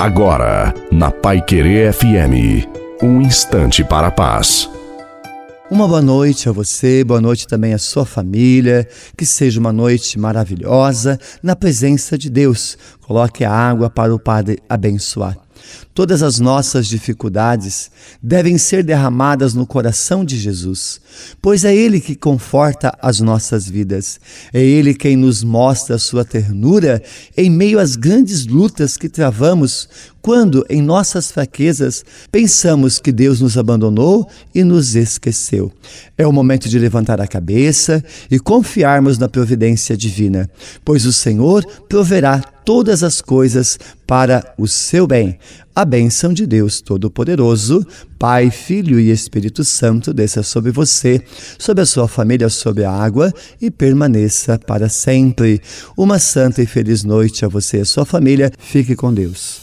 Agora, na Pai Querer FM, um instante para a paz. Uma boa noite a você, boa noite também à sua família. Que seja uma noite maravilhosa na presença de Deus. Coloque a água para o Padre abençoar. Todas as nossas dificuldades devem ser derramadas no coração de Jesus, pois é Ele que conforta as nossas vidas. É Ele quem nos mostra sua ternura em meio às grandes lutas que travamos quando, em nossas fraquezas, pensamos que Deus nos abandonou e nos esqueceu. É o momento de levantar a cabeça e confiarmos na providência divina, pois o Senhor proverá todas as coisas para o seu bem. A bênção de Deus Todo-Poderoso, Pai, Filho e Espírito Santo desça sobre você, sobre a sua família, sobre a água e permaneça para sempre. Uma santa e feliz noite a você e a sua família. Fique com Deus.